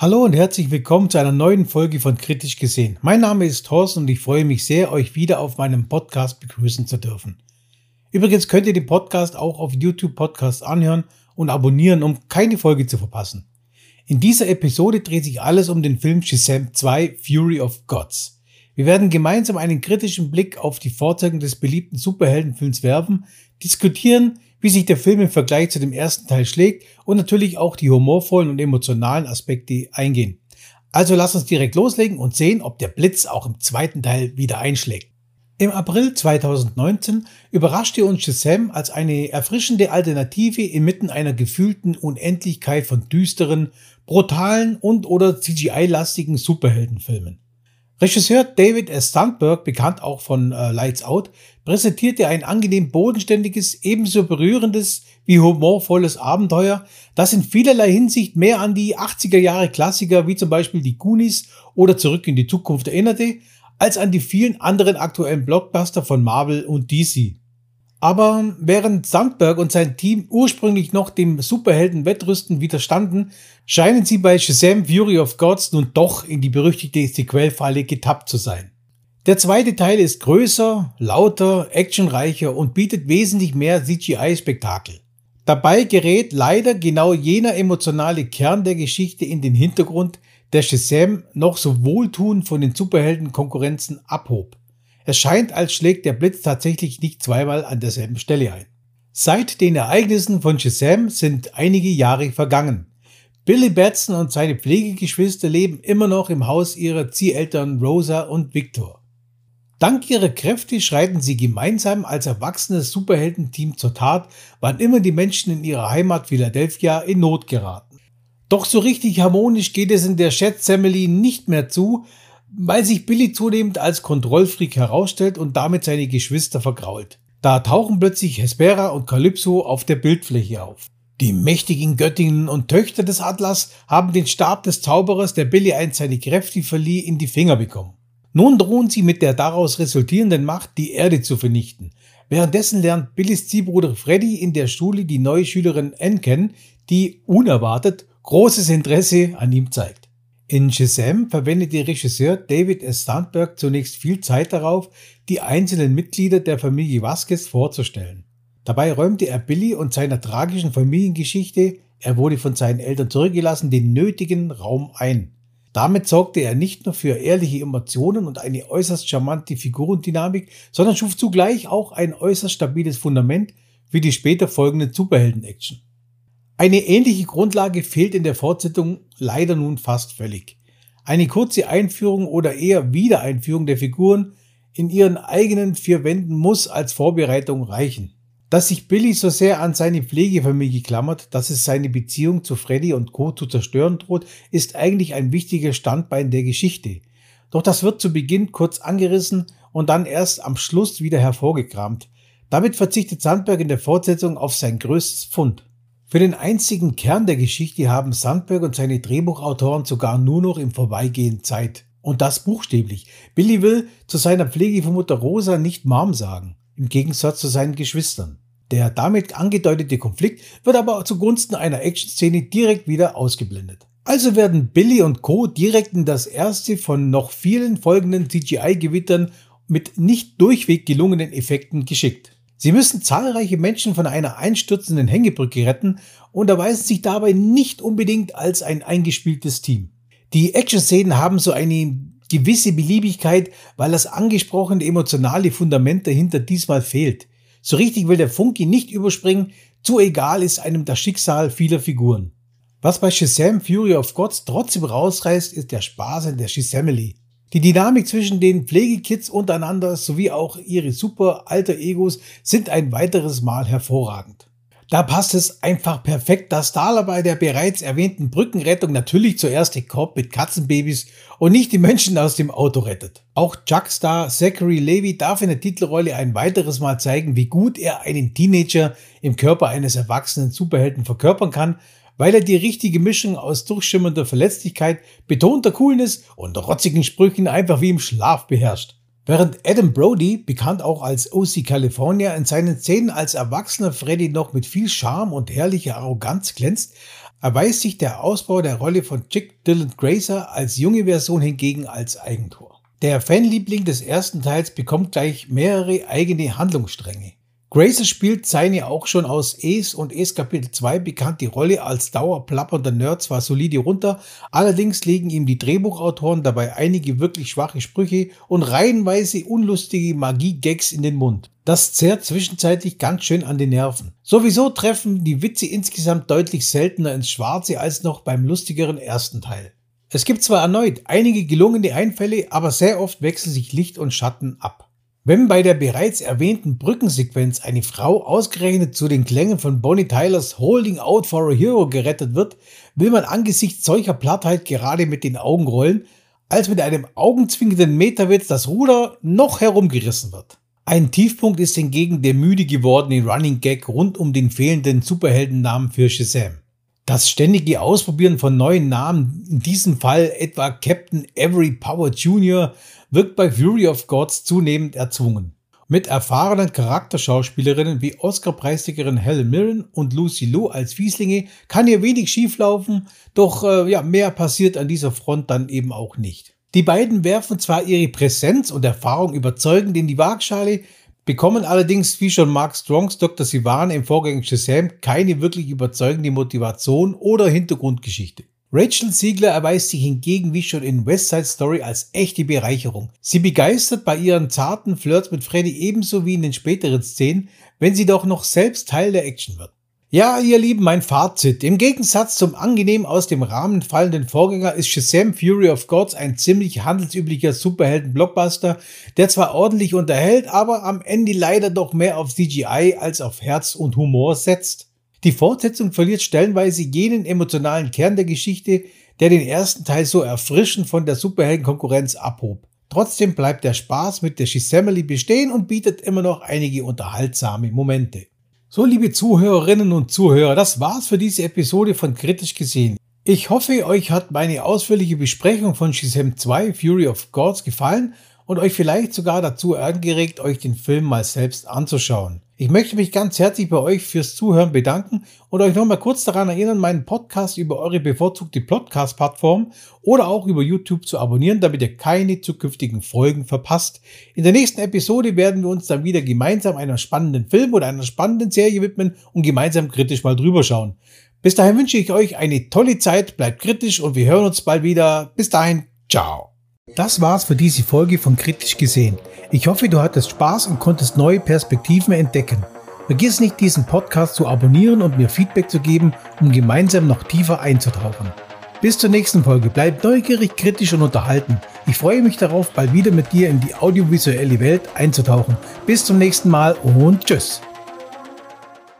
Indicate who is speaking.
Speaker 1: Hallo und herzlich willkommen zu einer neuen Folge von Kritisch gesehen. Mein Name ist Thorsten und ich freue mich sehr, euch wieder auf meinem Podcast begrüßen zu dürfen. Übrigens könnt ihr den Podcast auch auf YouTube Podcast anhören und abonnieren, um keine Folge zu verpassen. In dieser Episode dreht sich alles um den Film Shazam 2 Fury of Gods. Wir werden gemeinsam einen kritischen Blick auf die Vorzeichen des beliebten Superheldenfilms werfen, diskutieren, wie sich der Film im Vergleich zu dem ersten Teil schlägt und natürlich auch die humorvollen und emotionalen Aspekte eingehen. Also lass uns direkt loslegen und sehen, ob der Blitz auch im zweiten Teil wieder einschlägt. Im April 2019 überraschte uns Shazam als eine erfrischende Alternative inmitten einer gefühlten Unendlichkeit von düsteren, brutalen und oder CGI-lastigen Superheldenfilmen. Regisseur David S. Sandberg, bekannt auch von äh, Lights Out, präsentierte ein angenehm bodenständiges, ebenso berührendes wie humorvolles Abenteuer, das in vielerlei Hinsicht mehr an die 80er Jahre Klassiker wie zum Beispiel die Goonies oder Zurück in die Zukunft erinnerte, als an die vielen anderen aktuellen Blockbuster von Marvel und DC. Aber während Sandberg und sein Team ursprünglich noch dem Superhelden-Wettrüsten widerstanden, scheinen sie bei Shazam Fury of Gods nun doch in die berüchtigte Sequelfalle getappt zu sein. Der zweite Teil ist größer, lauter, actionreicher und bietet wesentlich mehr CGI-Spektakel. Dabei gerät leider genau jener emotionale Kern der Geschichte in den Hintergrund, der Shazam noch so wohltuend von den Superhelden-Konkurrenzen abhob. Es scheint, als schlägt der Blitz tatsächlich nicht zweimal an derselben Stelle ein. Seit den Ereignissen von Shazam sind einige Jahre vergangen. Billy Batson und seine Pflegegeschwister leben immer noch im Haus ihrer Zieheltern Rosa und Victor. Dank ihrer Kräfte schreiten sie gemeinsam als erwachsenes Superheldenteam zur Tat, wann immer die Menschen in ihrer Heimat Philadelphia in Not geraten. Doch so richtig harmonisch geht es in der Chat Family nicht mehr zu, weil sich Billy zunehmend als Kontrollfreak herausstellt und damit seine Geschwister vergrault. Da tauchen plötzlich Hespera und Calypso auf der Bildfläche auf. Die mächtigen Göttinnen und Töchter des Atlas haben den Stab des Zauberers, der Billy einst seine Kräfte verlieh, in die Finger bekommen. Nun drohen sie mit der daraus resultierenden Macht, die Erde zu vernichten. Währenddessen lernt Billys Ziehbruder Freddy in der Schule die neue Schülerin Anne kennen, die unerwartet großes Interesse an ihm zeigt. In Shazam verwendet der Regisseur David S. Sandberg zunächst viel Zeit darauf, die einzelnen Mitglieder der Familie Vasquez vorzustellen. Dabei räumte er Billy und seiner tragischen Familiengeschichte, er wurde von seinen Eltern zurückgelassen, den nötigen Raum ein. Damit sorgte er nicht nur für ehrliche Emotionen und eine äußerst charmante Figurendynamik, sondern schuf zugleich auch ein äußerst stabiles Fundament für die später folgende Superhelden-Action. Eine ähnliche Grundlage fehlt in der Fortsetzung leider nun fast völlig. Eine kurze Einführung oder eher Wiedereinführung der Figuren in ihren eigenen vier Wänden muss als Vorbereitung reichen. Dass sich Billy so sehr an seine Pflegefamilie klammert, dass es seine Beziehung zu Freddy und Co. zu zerstören droht, ist eigentlich ein wichtiger Standbein der Geschichte. Doch das wird zu Beginn kurz angerissen und dann erst am Schluss wieder hervorgekramt. Damit verzichtet Sandberg in der Fortsetzung auf sein größtes Fund. Für den einzigen Kern der Geschichte haben Sandberg und seine Drehbuchautoren sogar nur noch im Vorbeigehen Zeit. Und das buchstäblich. Billy will zu seiner Pflegevermutter Rosa nicht Mom sagen, im Gegensatz zu seinen Geschwistern. Der damit angedeutete Konflikt wird aber zugunsten einer Action-Szene direkt wieder ausgeblendet. Also werden Billy und Co. direkt in das erste von noch vielen folgenden CGI-Gewittern mit nicht durchweg gelungenen Effekten geschickt. Sie müssen zahlreiche Menschen von einer einstürzenden Hängebrücke retten und erweisen sich dabei nicht unbedingt als ein eingespieltes Team. Die Action-Szenen haben so eine gewisse Beliebigkeit, weil das angesprochene emotionale Fundament dahinter diesmal fehlt. So richtig will der Funky nicht überspringen, zu egal ist einem das Schicksal vieler Figuren. Was bei Shazam Fury of Gods trotzdem rausreißt, ist der Spaß in der Shazamily. Die Dynamik zwischen den Pflegekids untereinander sowie auch ihre super alter Egos sind ein weiteres Mal hervorragend. Da passt es einfach perfekt, dass Starla bei der bereits erwähnten Brückenrettung natürlich zuerst den Korb mit Katzenbabys und nicht die Menschen aus dem Auto rettet. Auch Chuckstar Zachary Levy darf in der Titelrolle ein weiteres Mal zeigen, wie gut er einen Teenager im Körper eines erwachsenen Superhelden verkörpern kann, weil er die richtige Mischung aus durchschimmernder Verletzlichkeit, betonter Coolness und rotzigen Sprüchen einfach wie im Schlaf beherrscht. Während Adam Brody, bekannt auch als OC California, in seinen Szenen als erwachsener Freddy noch mit viel Charme und herrlicher Arroganz glänzt, erweist sich der Ausbau der Rolle von Chick Dylan Grazer als junge Version hingegen als Eigentor. Der Fanliebling des ersten Teils bekommt gleich mehrere eigene Handlungsstränge. Grazer spielt seine auch schon aus Ace und Ace Kapitel 2 bekannte Rolle als dauerplappernder Nerd zwar solide runter, allerdings legen ihm die Drehbuchautoren dabei einige wirklich schwache Sprüche und reihenweise unlustige Magie-Gags in den Mund. Das zehrt zwischenzeitlich ganz schön an den Nerven. Sowieso treffen die Witze insgesamt deutlich seltener ins Schwarze als noch beim lustigeren ersten Teil. Es gibt zwar erneut einige gelungene Einfälle, aber sehr oft wechseln sich Licht und Schatten ab. Wenn bei der bereits erwähnten Brückensequenz eine Frau ausgerechnet zu den Klängen von Bonnie Tylers Holding Out for a Hero gerettet wird, will man angesichts solcher Plattheit gerade mit den Augen rollen, als mit einem augenzwingenden Meterwitz das Ruder noch herumgerissen wird. Ein Tiefpunkt ist hingegen der müde gewordene Running Gag rund um den fehlenden Superheldennamen für Shazam. Das ständige Ausprobieren von neuen Namen, in diesem Fall etwa Captain Every Power Jr., wirkt bei Fury of Gods zunehmend erzwungen. Mit erfahrenen Charakterschauspielerinnen wie Oscar-Preisträgerin Helen Mirren und Lucy Liu als Fieslinge kann hier wenig schieflaufen, doch äh, ja, mehr passiert an dieser Front dann eben auch nicht. Die beiden werfen zwar ihre Präsenz und Erfahrung überzeugend in die Waagschale, bekommen allerdings, wie schon Mark Strongs Dr. Sivan im Vorgänger Shazam, keine wirklich überzeugende Motivation oder Hintergrundgeschichte. Rachel Siegler erweist sich hingegen wie schon in West Side Story als echte Bereicherung. Sie begeistert bei ihren zarten Flirts mit Freddy ebenso wie in den späteren Szenen, wenn sie doch noch selbst Teil der Action wird. Ja, ihr Lieben, mein Fazit. Im Gegensatz zum angenehm aus dem Rahmen fallenden Vorgänger ist Shazam Fury of Gods ein ziemlich handelsüblicher Superhelden-Blockbuster, der zwar ordentlich unterhält, aber am Ende leider doch mehr auf CGI als auf Herz und Humor setzt. Die Fortsetzung verliert stellenweise jenen emotionalen Kern der Geschichte, der den ersten Teil so erfrischend von der Superheldenkonkurrenz abhob. Trotzdem bleibt der Spaß mit der Shizamily bestehen und bietet immer noch einige unterhaltsame Momente. So, liebe Zuhörerinnen und Zuhörer, das war's für diese Episode von Kritisch gesehen. Ich hoffe, euch hat meine ausführliche Besprechung von Shazam 2 Fury of Gods gefallen und euch vielleicht sogar dazu angeregt, euch den Film mal selbst anzuschauen. Ich möchte mich ganz herzlich bei euch fürs Zuhören bedanken und euch nochmal kurz daran erinnern, meinen Podcast über eure bevorzugte Podcast-Plattform oder auch über YouTube zu abonnieren, damit ihr keine zukünftigen Folgen verpasst. In der nächsten Episode werden wir uns dann wieder gemeinsam einem spannenden Film oder einer spannenden Serie widmen und gemeinsam kritisch mal drüber schauen. Bis dahin wünsche ich euch eine tolle Zeit, bleibt kritisch und wir hören uns bald wieder. Bis dahin, ciao. Das war's für diese Folge von Kritisch gesehen. Ich hoffe, du hattest Spaß und konntest neue Perspektiven entdecken. Vergiss nicht, diesen Podcast zu abonnieren und mir Feedback zu geben, um gemeinsam noch tiefer einzutauchen. Bis zur nächsten Folge. Bleib neugierig, kritisch und unterhalten. Ich freue mich darauf, bald wieder mit dir in die audiovisuelle Welt einzutauchen. Bis zum nächsten Mal und tschüss.